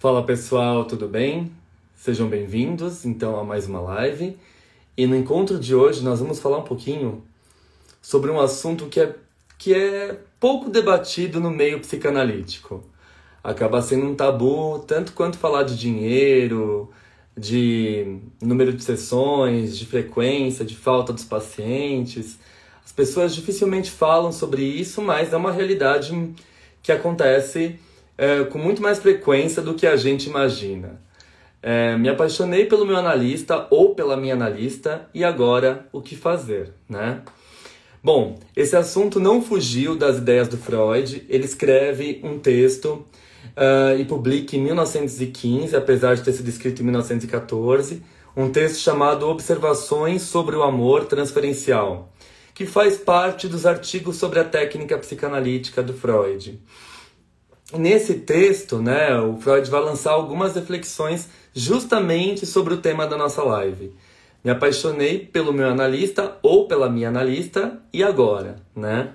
Fala pessoal, tudo bem? Sejam bem-vindos então a mais uma live. E no encontro de hoje nós vamos falar um pouquinho sobre um assunto que é, que é pouco debatido no meio psicanalítico. Acaba sendo um tabu tanto quanto falar de dinheiro, de número de sessões, de frequência, de falta dos pacientes. As pessoas dificilmente falam sobre isso, mas é uma realidade que acontece é, com muito mais frequência do que a gente imagina. É, me apaixonei pelo meu analista ou pela minha analista e agora o que fazer, né? Bom, esse assunto não fugiu das ideias do Freud. Ele escreve um texto uh, e publica em 1915, apesar de ter sido escrito em 1914, um texto chamado Observações sobre o Amor Transferencial, que faz parte dos artigos sobre a técnica psicanalítica do Freud. Nesse texto, né, o Freud vai lançar algumas reflexões justamente sobre o tema da nossa live. Me apaixonei pelo meu analista ou pela minha analista e agora, né?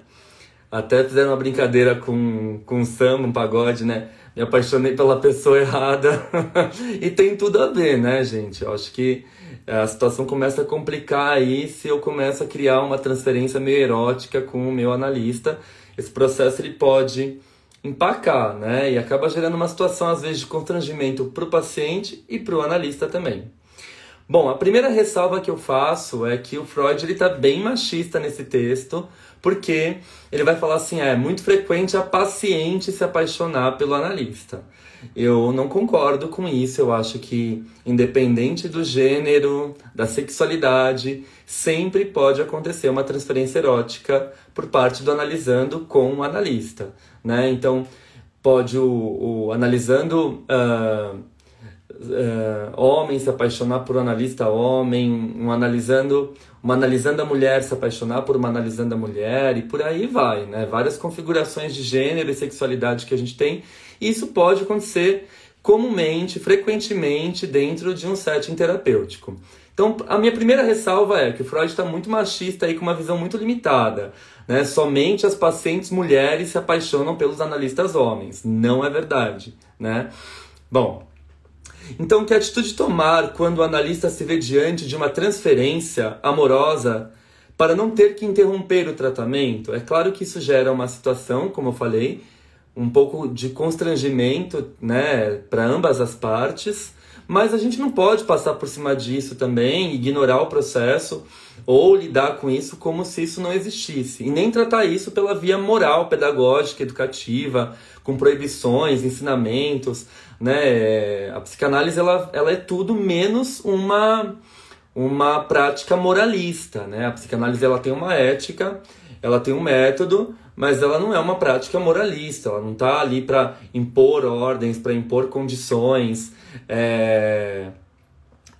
Até fizeram uma brincadeira com, com samba, um pagode, né? Me apaixonei pela pessoa errada. e tem tudo a ver, né, gente? Eu acho que a situação começa a complicar aí se eu começo a criar uma transferência meio erótica com o meu analista. Esse processo ele pode empacar, né? E acaba gerando uma situação, às vezes, de constrangimento para o paciente e para o analista também. Bom, a primeira ressalva que eu faço é que o Freud está bem machista nesse texto, porque ele vai falar assim: é muito frequente a paciente se apaixonar pelo analista. Eu não concordo com isso, eu acho que, independente do gênero, da sexualidade, sempre pode acontecer uma transferência erótica por parte do analisando com o analista. Né? Então, pode o, o analisando. Uh, uh, homem se apaixonar por um analista homem, um analisando, uma analisando a mulher se apaixonar por uma analisando a mulher e por aí vai, né? Várias configurações de gênero e sexualidade que a gente tem. Isso pode acontecer comumente, frequentemente dentro de um setting terapêutico. Então, a minha primeira ressalva é que o Freud está muito machista e com uma visão muito limitada. Né? Somente as pacientes mulheres se apaixonam pelos analistas homens. Não é verdade. Né? Bom, então, que atitude tomar quando o analista se vê diante de uma transferência amorosa para não ter que interromper o tratamento? É claro que isso gera uma situação, como eu falei, um pouco de constrangimento né, para ambas as partes, mas a gente não pode passar por cima disso também, ignorar o processo ou lidar com isso como se isso não existisse. E nem tratar isso pela via moral, pedagógica, educativa, com proibições, ensinamentos. Né? A psicanálise ela, ela é tudo menos uma, uma prática moralista. Né? A psicanálise ela tem uma ética, ela tem um método, mas ela não é uma prática moralista. Ela não está ali para impor ordens, para impor condições. É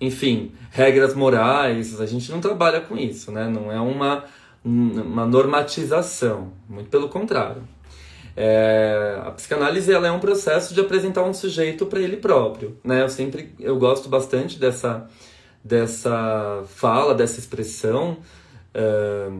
enfim, regras morais, a gente não trabalha com isso, né? Não é uma, uma normatização, muito pelo contrário. É, a psicanálise ela é um processo de apresentar um sujeito para ele próprio, né? Eu sempre eu gosto bastante dessa dessa fala, dessa expressão, é,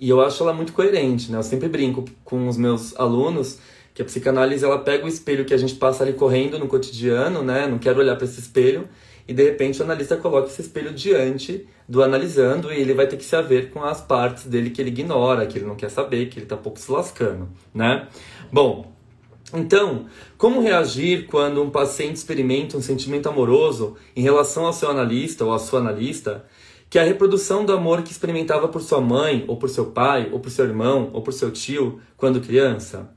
e eu acho ela muito coerente, né? Eu sempre brinco com os meus alunos que a psicanálise ela pega o espelho que a gente passa ali correndo no cotidiano, né? Não quero olhar para esse espelho e de repente o analista coloca esse espelho diante do analisando e ele vai ter que se haver com as partes dele que ele ignora, que ele não quer saber, que ele está pouco se lascando, né? Bom, Então, como reagir quando um paciente experimenta um sentimento amoroso em relação ao seu analista ou à sua analista, que a reprodução do amor que experimentava por sua mãe, ou por seu pai, ou por seu irmão, ou por seu tio quando criança?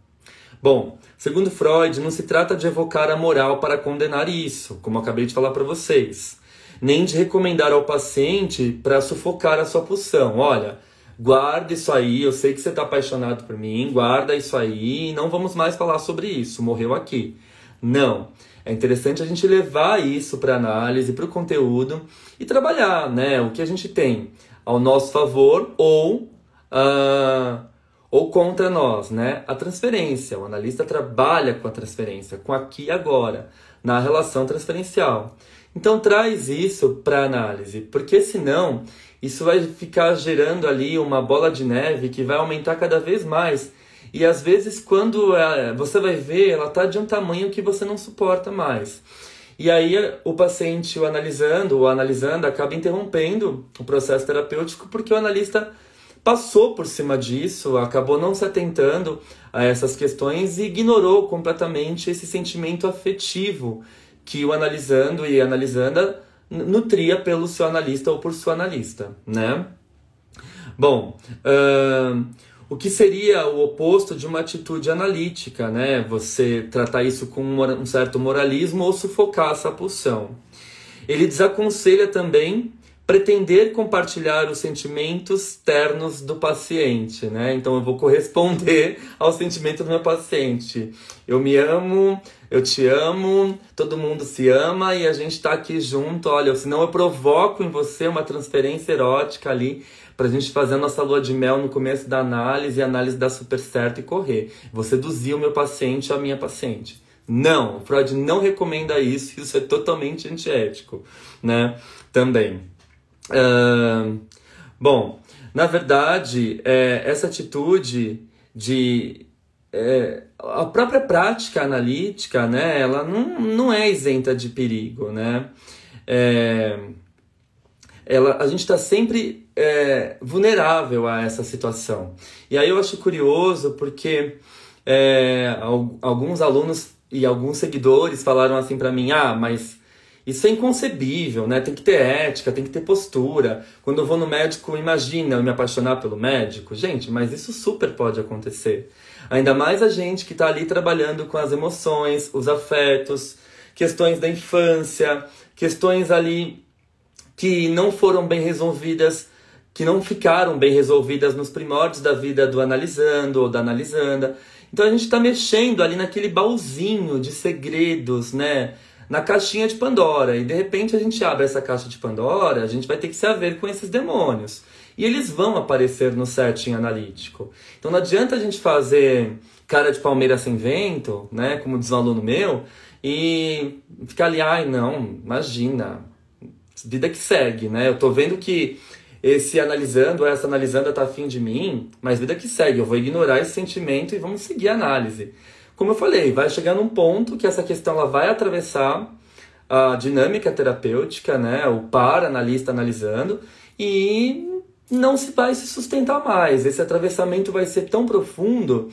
Bom, segundo Freud, não se trata de evocar a moral para condenar isso, como acabei de falar para vocês, nem de recomendar ao paciente para sufocar a sua pulsão. Olha, guarda isso aí, eu sei que você está apaixonado por mim, guarda isso aí, não vamos mais falar sobre isso, morreu aqui. Não. É interessante a gente levar isso para análise, para o conteúdo e trabalhar, né? O que a gente tem ao nosso favor ou uh, ou contra nós, né? A transferência. O analista trabalha com a transferência, com aqui e agora, na relação transferencial. Então traz isso para análise, porque senão isso vai ficar gerando ali uma bola de neve que vai aumentar cada vez mais. E às vezes, quando é, você vai ver, ela está de um tamanho que você não suporta mais. E aí, o paciente, o analisando, o analisando, acaba interrompendo o processo terapêutico porque o analista passou por cima disso, acabou não se atentando a essas questões e ignorou completamente esse sentimento afetivo que o analisando e analisanda nutria pelo seu analista ou por sua analista, né? Bom, uh, o que seria o oposto de uma atitude analítica, né? Você tratar isso com um certo moralismo ou sufocar essa pulsão. Ele desaconselha também pretender compartilhar os sentimentos ternos do paciente, né? Então eu vou corresponder ao sentimento do meu paciente. Eu me amo, eu te amo, todo mundo se ama e a gente está aqui junto. Olha, senão eu provoco em você uma transferência erótica ali para a gente fazer a nossa lua de mel no começo da análise e a análise dar super certo e correr. Vou seduzir o meu paciente a minha paciente. Não, Freud não recomenda isso, isso é totalmente antiético, né? Também. Uh, bom, na verdade, é, essa atitude de. É, a própria prática analítica, né, ela não, não é isenta de perigo, né? É, ela, a gente está sempre é, vulnerável a essa situação. E aí eu acho curioso porque é, alguns alunos e alguns seguidores falaram assim para mim: ah, mas isso é inconcebível, né? Tem que ter ética, tem que ter postura. Quando eu vou no médico, imagina eu me apaixonar pelo médico. Gente, mas isso super pode acontecer. Ainda mais a gente que está ali trabalhando com as emoções, os afetos, questões da infância, questões ali que não foram bem resolvidas, que não ficaram bem resolvidas nos primórdios da vida do analisando ou da analisanda. Então a gente está mexendo ali naquele baúzinho de segredos, né? na caixinha de Pandora. E de repente a gente abre essa caixa de Pandora, a gente vai ter que se haver com esses demônios. E eles vão aparecer no setting analítico. Então não adianta a gente fazer cara de palmeira sem vento, né? Como diz um aluno meu, e ficar ali, ai não, imagina, vida que segue, né? Eu tô vendo que esse analisando, essa analisando tá afim de mim, mas vida que segue, eu vou ignorar esse sentimento e vamos seguir a análise como eu falei, vai chegar num ponto que essa questão ela vai atravessar a dinâmica terapêutica, né, o par analista analisando e não se vai se sustentar mais. Esse atravessamento vai ser tão profundo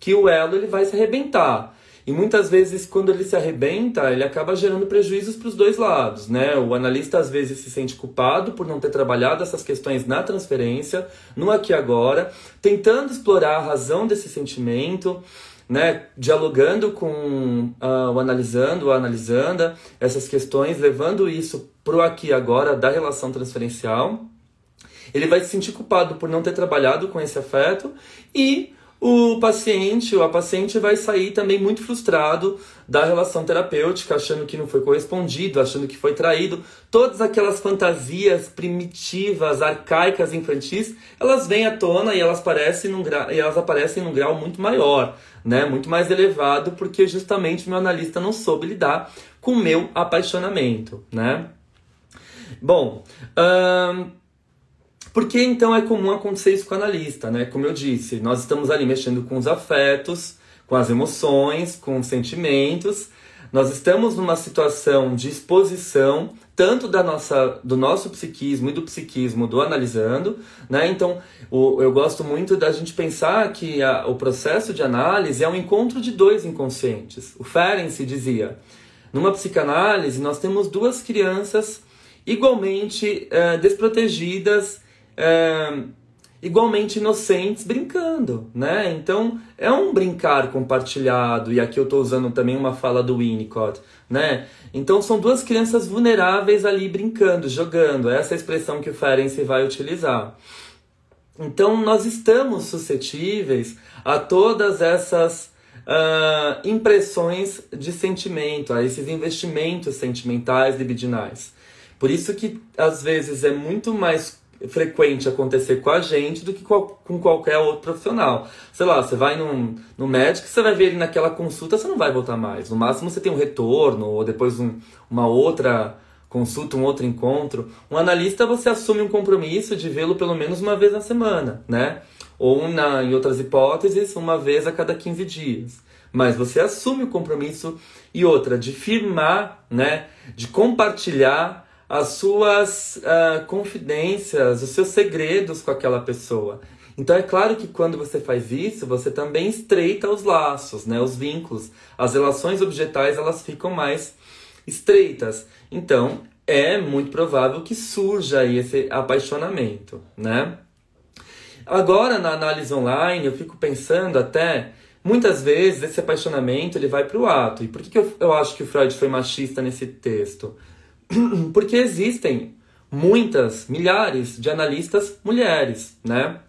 que o elo ele vai se arrebentar. E muitas vezes, quando ele se arrebenta, ele acaba gerando prejuízos para os dois lados. Né? O analista às vezes se sente culpado por não ter trabalhado essas questões na transferência, no aqui e agora, tentando explorar a razão desse sentimento, né, dialogando com uh, o analisando, o analisanda, essas questões, levando isso para o aqui e agora da relação transferencial. Ele vai se sentir culpado por não ter trabalhado com esse afeto e o paciente ou a paciente vai sair também muito frustrado da relação terapêutica, achando que não foi correspondido, achando que foi traído. Todas aquelas fantasias primitivas, arcaicas, infantis, elas vêm à tona e elas aparecem num grau, e elas aparecem num grau muito maior, né? Muito mais elevado, porque justamente meu analista não soube lidar com o meu apaixonamento, né? Bom, por que então é comum acontecer isso com o analista, né? Como eu disse, nós estamos ali mexendo com os afetos, com as emoções, com os sentimentos, Nós estamos numa situação de exposição tanto da nossa, do nosso psiquismo e do psiquismo do analisando, né? Então, o, eu gosto muito da gente pensar que a, o processo de análise é um encontro de dois inconscientes. O Ferenczi dizia, numa psicanálise nós temos duas crianças igualmente é, desprotegidas, é, igualmente inocentes brincando, né? Então é um brincar compartilhado e aqui eu estou usando também uma fala do Winnicott, né? Então são duas crianças vulneráveis ali brincando, jogando. Essa é expressão que o Ferenczi vai utilizar. Então nós estamos suscetíveis a todas essas uh, impressões de sentimento, a esses investimentos sentimentais libidinais. Por isso que às vezes é muito mais frequente acontecer com a gente do que com qualquer outro profissional. Sei lá, você vai num, no médico, você vai ver ele naquela consulta, você não vai voltar mais. No máximo você tem um retorno, ou depois um, uma outra consulta, um outro encontro. Um analista, você assume um compromisso de vê-lo pelo menos uma vez na semana, né? Ou, na, em outras hipóteses, uma vez a cada 15 dias. Mas você assume o compromisso e outra, de firmar, né? De compartilhar as suas uh, confidências, os seus segredos com aquela pessoa. Então é claro que quando você faz isso, você também estreita os laços, né, os vínculos. As relações objetais elas ficam mais estreitas. Então é muito provável que surja esse apaixonamento, né? Agora na análise online eu fico pensando até muitas vezes esse apaixonamento ele vai para o ato. E por que, que eu, eu acho que o Freud foi machista nesse texto? Porque existem muitas, milhares de analistas mulheres, né?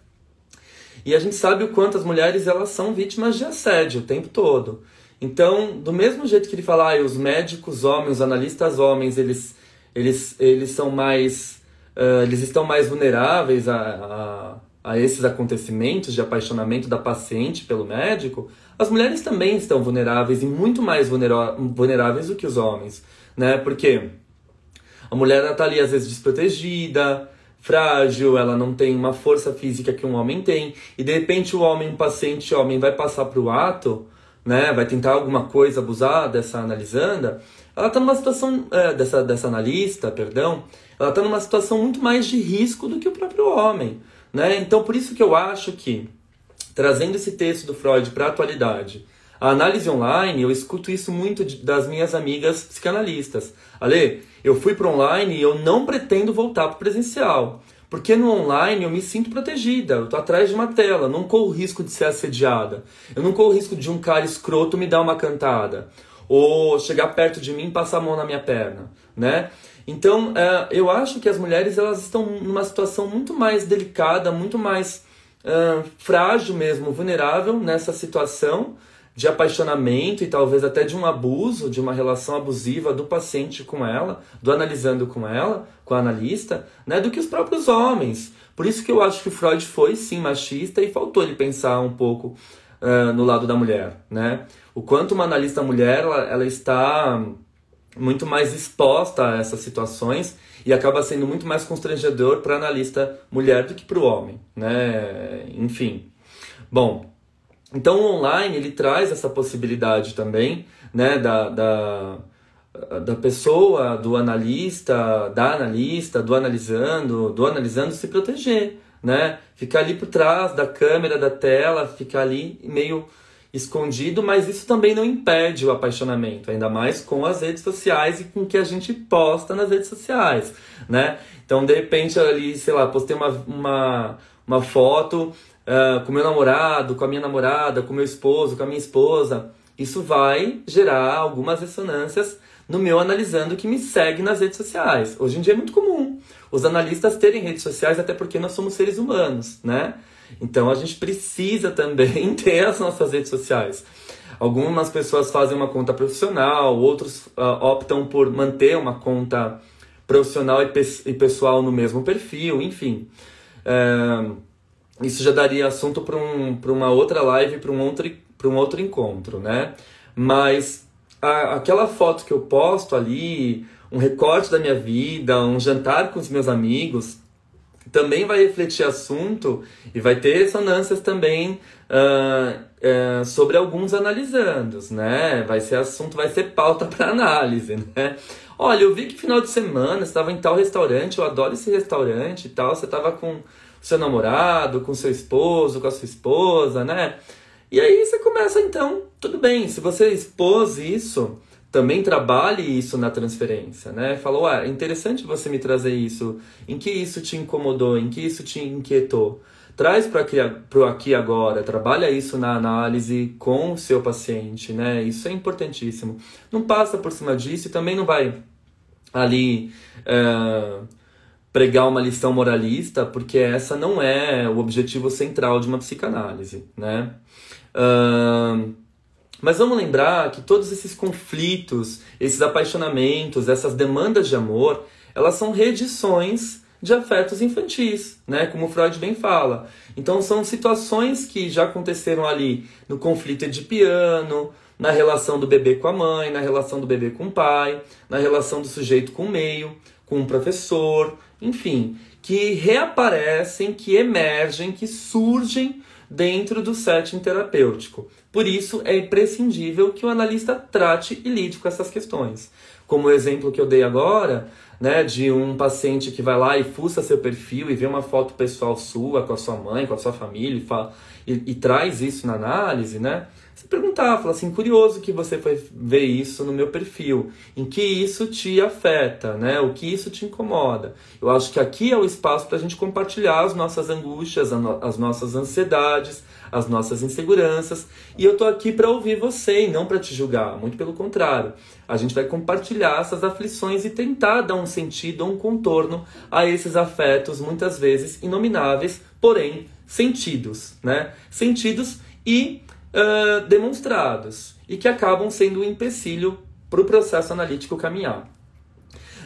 E a gente sabe o quanto as mulheres elas são vítimas de assédio o tempo todo. Então, do mesmo jeito que ele fala, ah, os médicos homens, os analistas homens, eles, eles, eles são mais, uh, eles estão mais vulneráveis a, a, a, esses acontecimentos de apaixonamento da paciente pelo médico, as mulheres também estão vulneráveis e muito mais vulneráveis do que os homens, né? Porque a mulher está ali às vezes desprotegida, frágil, ela não tem uma força física que um homem tem, e de repente o homem, o paciente homem, vai passar para o ato, né, vai tentar alguma coisa abusar dessa analisanda, ela está numa situação, é, dessa, dessa analista, perdão, ela está numa situação muito mais de risco do que o próprio homem. Né? Então, por isso que eu acho que, trazendo esse texto do Freud para a atualidade, a análise online, eu escuto isso muito de, das minhas amigas psicanalistas. Ale, eu fui para online e eu não pretendo voltar para presencial. Porque no online eu me sinto protegida, eu tô atrás de uma tela, não corro risco de ser assediada. Eu não corro risco de um cara escroto me dar uma cantada. Ou chegar perto de mim e passar a mão na minha perna, né? Então, é, eu acho que as mulheres elas estão numa situação muito mais delicada, muito mais uh, frágil mesmo, vulnerável nessa situação de apaixonamento e talvez até de um abuso, de uma relação abusiva do paciente com ela, do analisando com ela, com a analista, né, do que os próprios homens. Por isso que eu acho que Freud foi sim machista e faltou ele pensar um pouco uh, no lado da mulher, né? O quanto uma analista mulher ela, ela está muito mais exposta a essas situações e acaba sendo muito mais constrangedor para analista mulher do que para o homem, né? Enfim. Bom, então o online ele traz essa possibilidade também, né, da, da, da pessoa, do analista, da analista, do analisando, do analisando se proteger, né? Ficar ali por trás da câmera, da tela, ficar ali meio escondido, mas isso também não impede o apaixonamento, ainda mais com as redes sociais e com o que a gente posta nas redes sociais, né? Então, de repente, ali, sei lá, postei uma, uma, uma foto uh, com meu namorado, com a minha namorada, com meu esposo, com a minha esposa, isso vai gerar algumas ressonâncias no meu analisando que me segue nas redes sociais. Hoje em dia é muito comum os analistas terem redes sociais, até porque nós somos seres humanos, né? Então a gente precisa também ter as nossas redes sociais. Algumas pessoas fazem uma conta profissional, outros uh, optam por manter uma conta profissional e, pe e pessoal no mesmo perfil, enfim. Uh, isso já daria assunto para um, uma outra live, para um, outro, um outro encontro, né? Mas a, aquela foto que eu posto ali, um recorte da minha vida, um jantar com os meus amigos, também vai refletir assunto e vai ter ressonâncias também uh, uh, sobre alguns analisandos, né? Vai ser assunto, vai ser pauta para análise, né? Olha, eu vi que final de semana estava em tal restaurante, eu adoro esse restaurante e tal, você estava com seu namorado, com seu esposo, com a sua esposa, né? E aí você começa então, tudo bem, se você expôs isso, também trabalhe isso na transferência, né? Falou, ah, é interessante você me trazer isso. Em que isso te incomodou? Em que isso te inquietou? Traz para o aqui agora, trabalha isso na análise com o seu paciente, né? Isso é importantíssimo. Não passa por cima disso e também não vai ali é, pregar uma lição moralista, porque essa não é o objetivo central de uma psicanálise, né? Uh, mas vamos lembrar que todos esses conflitos, esses apaixonamentos, essas demandas de amor, elas são redições de afetos infantis, né? Como Freud bem fala. Então são situações que já aconteceram ali no conflito edipiano, na relação do bebê com a mãe, na relação do bebê com o pai, na relação do sujeito com o meio, com o professor, enfim, que reaparecem, que emergem, que surgem dentro do setting terapêutico. Por isso, é imprescindível que o analista trate e lide com essas questões. Como o exemplo que eu dei agora, né, de um paciente que vai lá e fuça seu perfil e vê uma foto pessoal sua com a sua mãe, com a sua família e, fala, e, e traz isso na análise, né? Você perguntar, falar assim, curioso que você foi ver isso no meu perfil, em que isso te afeta, né? O que isso te incomoda. Eu acho que aqui é o espaço para a gente compartilhar as nossas angústias, as nossas ansiedades, as nossas inseguranças. E eu tô aqui para ouvir você e não para te julgar, muito pelo contrário. A gente vai compartilhar essas aflições e tentar dar um sentido, um contorno a esses afetos muitas vezes inomináveis, porém sentidos, né? Sentidos e demonstrados e que acabam sendo um empecilho para o processo analítico caminhar.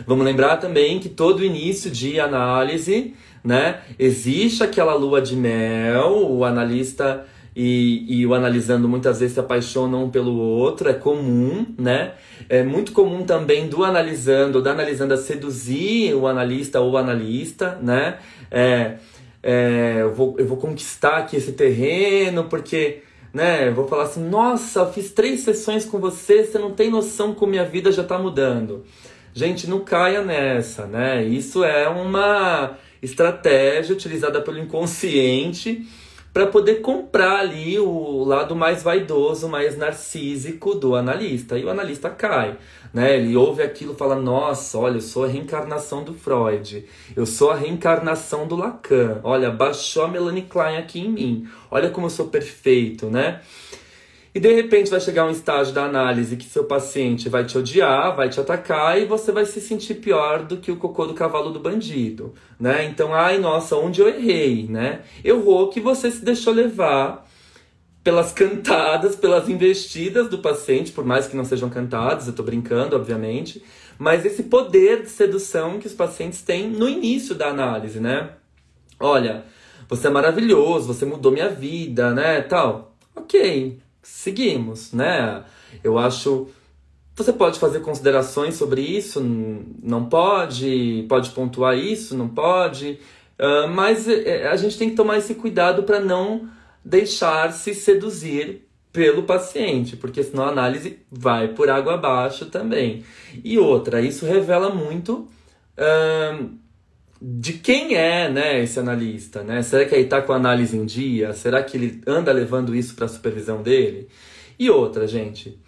Vamos lembrar também que todo início de análise né? Existe aquela lua de mel, o analista e, e o analisando muitas vezes se apaixonam um pelo outro, é comum, né? É muito comum também do analisando, da analisando a seduzir o analista ou analista, né? É, é, eu, vou, eu vou conquistar aqui esse terreno porque né? Vou falar assim, nossa, fiz três sessões com você, você não tem noção como minha vida já está mudando. Gente, não caia nessa, né? Isso é uma estratégia utilizada pelo inconsciente para poder comprar ali o lado mais vaidoso, mais narcísico do analista. E o analista cai, né? Ele ouve aquilo e fala: "Nossa, olha, eu sou a reencarnação do Freud. Eu sou a reencarnação do Lacan. Olha, baixou a Melanie Klein aqui em mim. Olha como eu sou perfeito, né?" E de repente vai chegar um estágio da análise que seu paciente vai te odiar, vai te atacar e você vai se sentir pior do que o cocô do cavalo do bandido, né? Então, ai, nossa, onde eu errei, né? Errou que você se deixou levar pelas cantadas, pelas investidas do paciente, por mais que não sejam cantadas, eu tô brincando, obviamente, mas esse poder de sedução que os pacientes têm no início da análise, né? Olha, você é maravilhoso, você mudou minha vida, né? Tal. Ok, seguimos, né? Eu acho. Você pode fazer considerações sobre isso? Não pode? Pode pontuar isso? Não pode? Uh, mas é, a gente tem que tomar esse cuidado para não deixar se seduzir pelo paciente, porque senão a análise vai por água abaixo também. E outra, isso revela muito uh, de quem é né, esse analista, né? Será que ele está com a análise em dia? Será que ele anda levando isso para a supervisão dele? E outra, gente,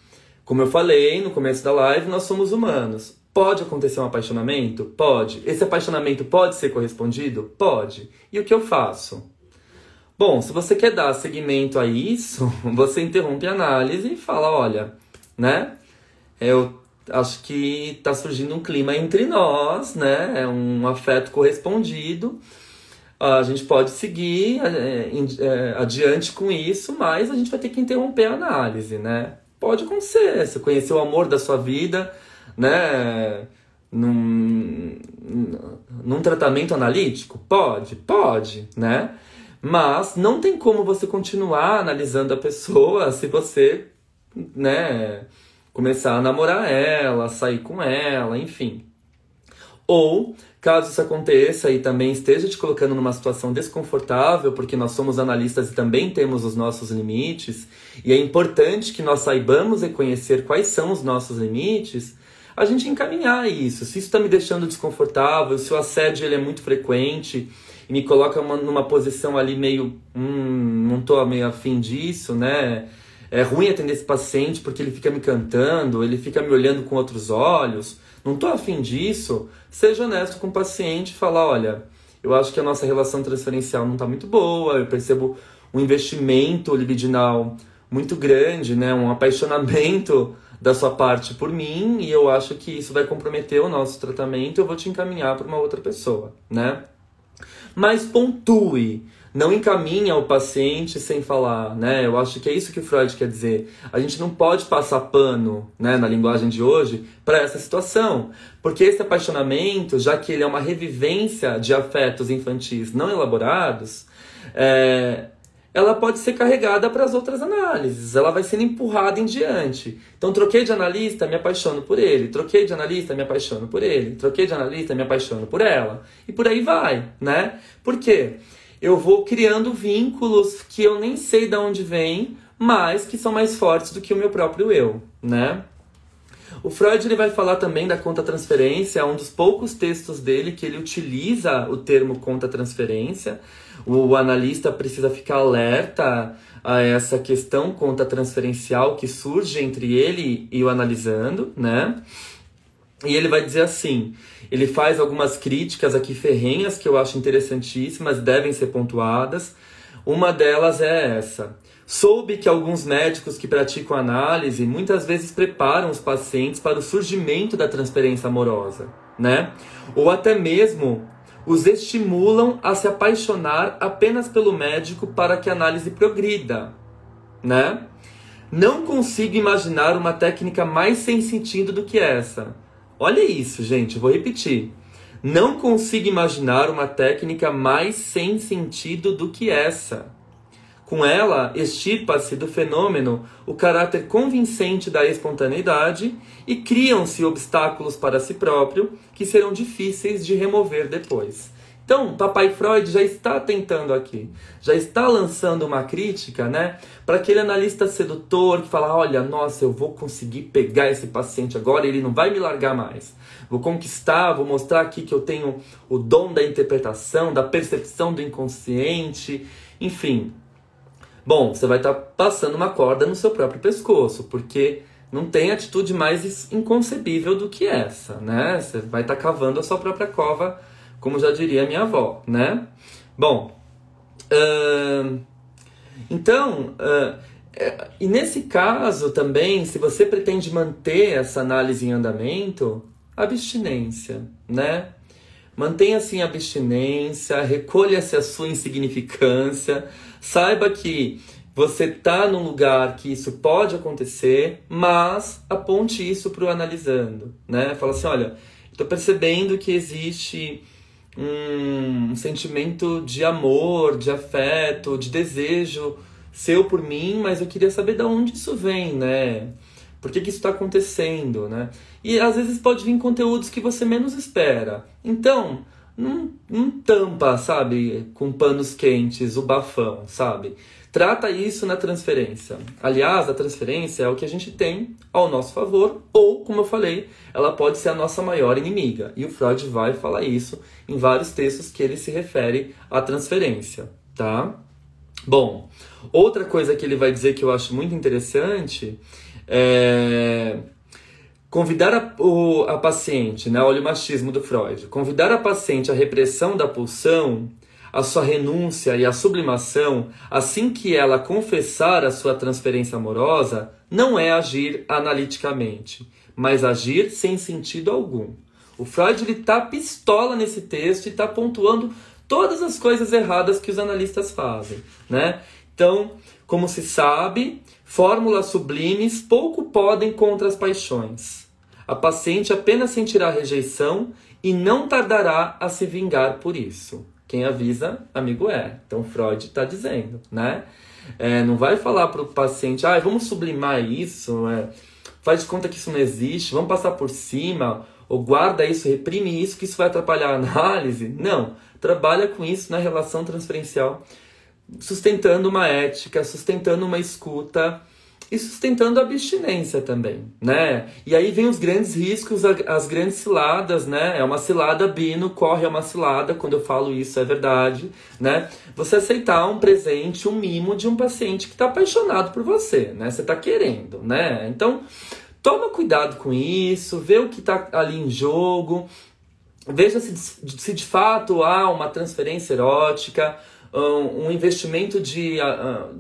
como eu falei no começo da live, nós somos humanos. Pode acontecer um apaixonamento? Pode. Esse apaixonamento pode ser correspondido? Pode. E o que eu faço? Bom, se você quer dar seguimento a isso, você interrompe a análise e fala, olha, né? Eu acho que está surgindo um clima entre nós, né? É um afeto correspondido. A gente pode seguir é, é, adiante com isso, mas a gente vai ter que interromper a análise, né? Pode acontecer. Você conheceu o amor da sua vida, né? Num, num tratamento analítico? Pode, pode, né? Mas não tem como você continuar analisando a pessoa se você, né? começar a namorar ela, sair com ela, enfim. Ou, caso isso aconteça e também esteja te colocando numa situação desconfortável, porque nós somos analistas e também temos os nossos limites, e é importante que nós saibamos reconhecer quais são os nossos limites, a gente encaminhar isso. Se isso está me deixando desconfortável, se o assédio ele é muito frequente e me coloca uma, numa posição ali meio, hum, não tô meio afim disso, né? É ruim atender esse paciente porque ele fica me cantando, ele fica me olhando com outros olhos. Não tô afim disso. Seja honesto com o paciente e falar, olha, eu acho que a nossa relação transferencial não está muito boa, eu percebo um investimento libidinal muito grande, né? Um apaixonamento da sua parte por mim e eu acho que isso vai comprometer o nosso tratamento, eu vou te encaminhar para uma outra pessoa, né? Mas pontue, não encaminha o paciente sem falar, né? Eu acho que é isso que o Freud quer dizer. A gente não pode passar pano, né, na linguagem de hoje, para essa situação, porque esse apaixonamento, já que ele é uma revivência de afetos infantis não elaborados, é, ela pode ser carregada para as outras análises, ela vai sendo empurrada em diante. Então, troquei de analista, me apaixono por ele, troquei de analista, me apaixono por ele, troquei de analista, me apaixono por ela, e por aí vai, né? Por quê? Eu vou criando vínculos que eu nem sei de onde vêm, mas que são mais fortes do que o meu próprio eu, né? O Freud ele vai falar também da conta-transferência, é um dos poucos textos dele que ele utiliza o termo conta-transferência. O analista precisa ficar alerta a essa questão conta-transferencial que surge entre ele e o analisando, né? E ele vai dizer assim: ele faz algumas críticas aqui ferrenhas que eu acho interessantíssimas, devem ser pontuadas. Uma delas é essa. Soube que alguns médicos que praticam análise muitas vezes preparam os pacientes para o surgimento da transferência amorosa, né? Ou até mesmo os estimulam a se apaixonar apenas pelo médico para que a análise progrida, né? Não consigo imaginar uma técnica mais sem sentido do que essa. Olha isso, gente, vou repetir. Não consigo imaginar uma técnica mais sem sentido do que essa. Com ela, extirpa-se do fenômeno o caráter convincente da espontaneidade e criam-se obstáculos para si próprio que serão difíceis de remover depois. Então, papai Freud já está tentando aqui, já está lançando uma crítica, né, para aquele analista sedutor que fala: "Olha, nossa, eu vou conseguir pegar esse paciente agora, ele não vai me largar mais. Vou conquistar, vou mostrar aqui que eu tenho o dom da interpretação, da percepção do inconsciente, enfim, Bom, você vai estar tá passando uma corda no seu próprio pescoço, porque não tem atitude mais inconcebível do que essa, né? Você vai estar tá cavando a sua própria cova, como já diria minha avó, né? Bom, uh, então, uh, e nesse caso também, se você pretende manter essa análise em andamento, abstinência, né? Mantenha-se em abstinência, recolha-se a sua insignificância, Saiba que você está num lugar que isso pode acontecer, mas aponte isso para o analisando, né? Fala assim, olha, estou percebendo que existe um sentimento de amor, de afeto, de desejo seu por mim, mas eu queria saber de onde isso vem, né? Por que, que isso está acontecendo, né? E às vezes pode vir conteúdos que você menos espera. Então, não, não tampa, sabe, com panos quentes o bafão, sabe? Trata isso na transferência. Aliás, a transferência é o que a gente tem ao nosso favor, ou, como eu falei, ela pode ser a nossa maior inimiga. E o Freud vai falar isso em vários textos que ele se refere à transferência, tá? Bom, outra coisa que ele vai dizer que eu acho muito interessante é Convidar a, o, a paciente, né, olha o machismo do Freud, convidar a paciente à repressão da pulsão, a sua renúncia e a sublimação, assim que ela confessar a sua transferência amorosa, não é agir analiticamente, mas agir sem sentido algum. O Freud está pistola nesse texto e está pontuando todas as coisas erradas que os analistas fazem, né? Então, como se sabe, fórmulas sublimes pouco podem contra as paixões. A paciente apenas sentirá rejeição e não tardará a se vingar por isso. Quem avisa, amigo é. Então Freud está dizendo, né? É, não vai falar para o paciente, ah, vamos sublimar isso, é, faz de conta que isso não existe, vamos passar por cima, ou guarda isso, reprime isso, que isso vai atrapalhar a análise. Não, trabalha com isso na relação transferencial, sustentando uma ética, sustentando uma escuta e sustentando a abstinência também, né? E aí vem os grandes riscos, as grandes ciladas, né? É uma cilada bino, corre é uma cilada, quando eu falo isso é verdade, né? Você aceitar um presente, um mimo de um paciente que está apaixonado por você, né? Você está querendo, né? Então, toma cuidado com isso, vê o que está ali em jogo, veja se, se de fato há uma transferência erótica, um, investimento de,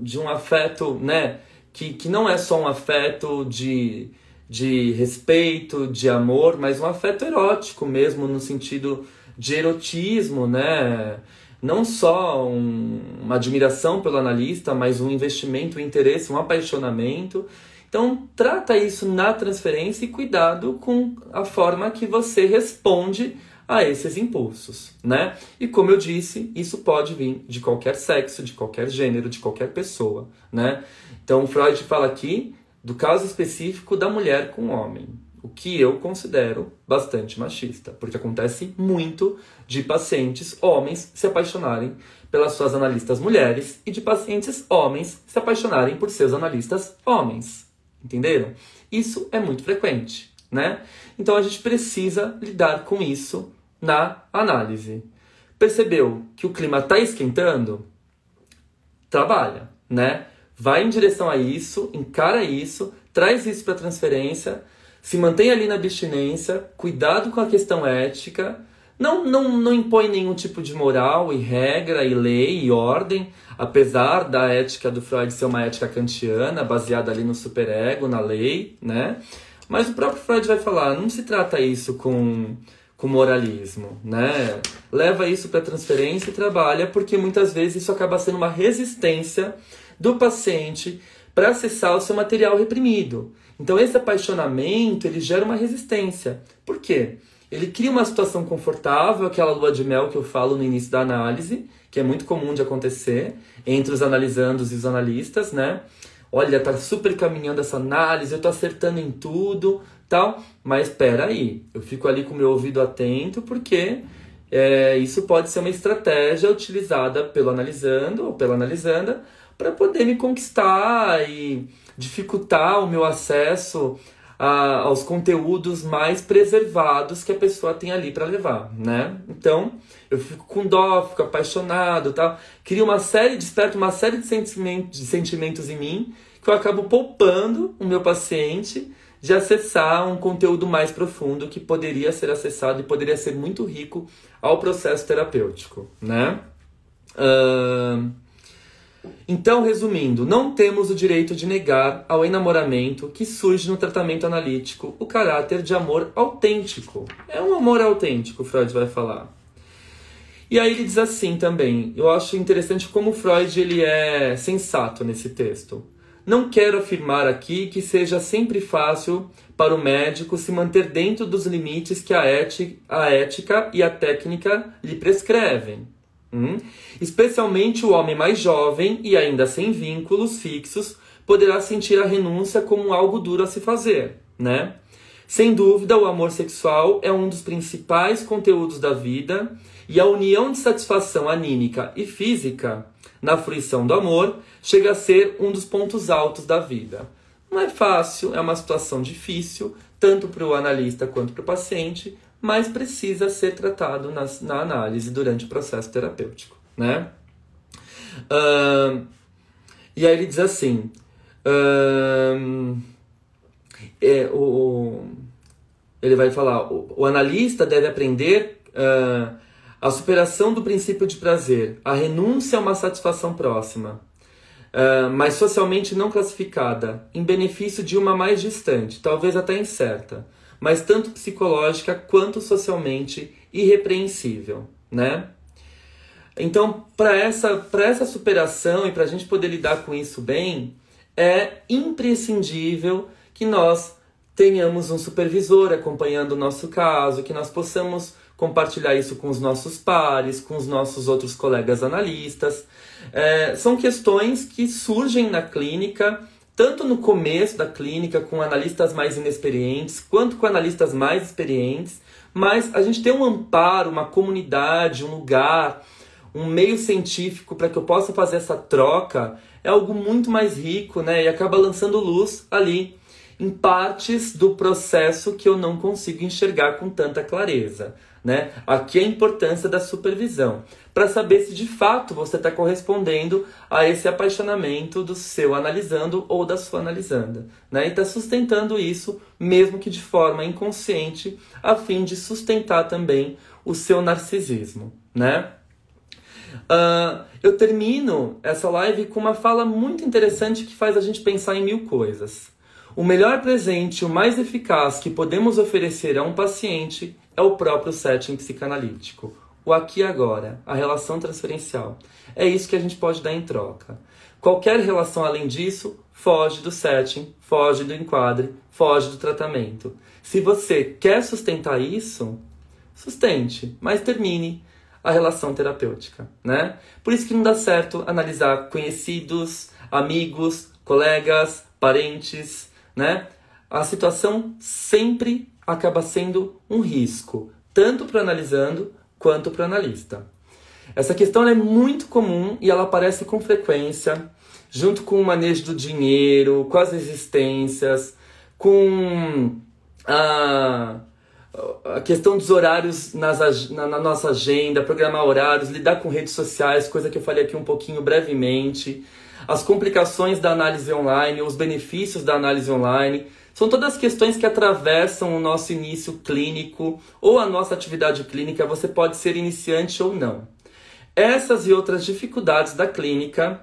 de um afeto, né? que, que não é só um afeto de, de respeito, de amor, mas um afeto erótico mesmo, no sentido de erotismo, né? Não só um, uma admiração pelo analista, mas um investimento, um interesse, um apaixonamento. Então, trata isso na transferência e cuidado com a forma que você responde a esses impulsos, né? E como eu disse, isso pode vir de qualquer sexo, de qualquer gênero, de qualquer pessoa, né? Então, Freud fala aqui do caso específico da mulher com o homem, o que eu considero bastante machista, porque acontece muito de pacientes homens se apaixonarem pelas suas analistas mulheres e de pacientes homens se apaixonarem por seus analistas homens. Entenderam? Isso é muito frequente, né? Então a gente precisa lidar com isso na análise. Percebeu que o clima está esquentando? Trabalha, né? Vai em direção a isso, encara isso, traz isso para transferência, se mantém ali na abstinência, cuidado com a questão ética, não, não, não impõe nenhum tipo de moral e regra e lei e ordem, apesar da ética do Freud ser uma ética kantiana, baseada ali no superego, na lei, né? Mas o próprio Freud vai falar, não se trata isso com com moralismo, né? Leva isso para transferência e trabalha porque muitas vezes isso acaba sendo uma resistência do paciente para acessar o seu material reprimido. Então esse apaixonamento, ele gera uma resistência. Por quê? Ele cria uma situação confortável, aquela lua de mel que eu falo no início da análise, que é muito comum de acontecer entre os analisandos e os analistas, né? Olha, tá super caminhando essa análise, eu tô acertando em tudo, tal. Mas espera aí, eu fico ali com o meu ouvido atento porque é, isso pode ser uma estratégia utilizada pelo analisando ou pela analisanda para poder me conquistar e dificultar o meu acesso a, aos conteúdos mais preservados que a pessoa tem ali para levar, né? Então, eu fico com dó, fico apaixonado, tal. Cria uma série, desperta uma série de sentimentos, de sentimentos em mim que eu acabo poupando o meu paciente de acessar um conteúdo mais profundo que poderia ser acessado e poderia ser muito rico ao processo terapêutico, né? Uh... Então, resumindo, não temos o direito de negar ao enamoramento que surge no tratamento analítico o caráter de amor autêntico. É um amor autêntico, Freud vai falar. E aí ele diz assim também, eu acho interessante como Freud ele é sensato nesse texto. Não quero afirmar aqui que seja sempre fácil para o médico se manter dentro dos limites que a, ética, a ética e a técnica lhe prescrevem. Hum? Especialmente o homem mais jovem e ainda sem vínculos fixos poderá sentir a renúncia como algo duro a se fazer, né? Sem dúvida, o amor sexual é um dos principais conteúdos da vida e a união de satisfação anímica e física na fruição do amor chega a ser um dos pontos altos da vida. Não é fácil, é uma situação difícil, tanto para o analista quanto para o paciente, mas precisa ser tratado na, na análise durante o processo terapêutico, né? Uh, e aí ele diz assim, uh, é, o, ele vai falar, o, o analista deve aprender uh, a superação do princípio de prazer, a renúncia a uma satisfação próxima, uh, mas socialmente não classificada, em benefício de uma mais distante, talvez até incerta mas tanto psicológica quanto socialmente irrepreensível, né? Então, para essa, essa superação e para a gente poder lidar com isso bem, é imprescindível que nós tenhamos um supervisor acompanhando o nosso caso, que nós possamos compartilhar isso com os nossos pares, com os nossos outros colegas analistas. É, são questões que surgem na clínica tanto no começo da clínica, com analistas mais inexperientes, quanto com analistas mais experientes, mas a gente tem um amparo, uma comunidade, um lugar, um meio científico para que eu possa fazer essa troca é algo muito mais rico, né? E acaba lançando luz ali em partes do processo que eu não consigo enxergar com tanta clareza. Né? Aqui a importância da supervisão, para saber se de fato você está correspondendo a esse apaixonamento do seu analisando ou da sua analisanda. Né? E está sustentando isso, mesmo que de forma inconsciente, a fim de sustentar também o seu narcisismo. Né? Uh, eu termino essa live com uma fala muito interessante que faz a gente pensar em mil coisas. O melhor presente, o mais eficaz que podemos oferecer a um paciente é o próprio setting psicanalítico. O aqui e agora, a relação transferencial. É isso que a gente pode dar em troca. Qualquer relação além disso foge do setting, foge do enquadre, foge do tratamento. Se você quer sustentar isso, sustente, mas termine a relação terapêutica, né? Por isso que não dá certo analisar conhecidos, amigos, colegas, parentes, né? A situação sempre acaba sendo um risco, tanto para o analisando quanto para o analista. Essa questão é muito comum e ela aparece com frequência, junto com o manejo do dinheiro, com as existências, com a a questão dos horários nas, na, na, nossa agenda, programar horários, lidar com redes sociais, coisa que eu falei aqui um pouquinho brevemente, as complicações da análise online, os benefícios da análise online, são todas questões que atravessam o nosso início clínico ou a nossa atividade clínica, você pode ser iniciante ou não. Essas e outras dificuldades da clínica,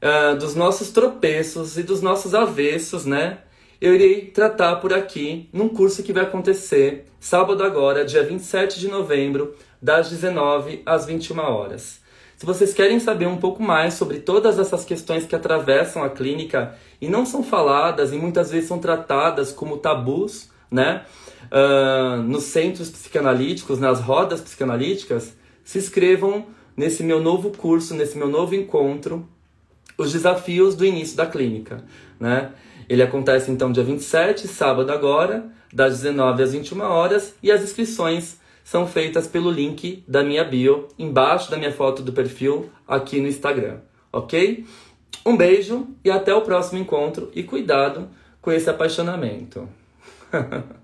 uh, dos nossos tropeços e dos nossos avessos, né? eu irei tratar por aqui num curso que vai acontecer sábado agora, dia 27 de novembro, das 19 às 21 horas. Se vocês querem saber um pouco mais sobre todas essas questões que atravessam a clínica e não são faladas e muitas vezes são tratadas como tabus, né? Uh, nos centros psicanalíticos, nas rodas psicanalíticas, se inscrevam nesse meu novo curso, nesse meu novo encontro, os desafios do início da clínica, né? Ele acontece então dia 27, sábado agora, das 19 às 21 horas, e as inscrições são feitas pelo link da minha bio, embaixo da minha foto do perfil, aqui no Instagram, ok? Um beijo e até o próximo encontro e cuidado com esse apaixonamento.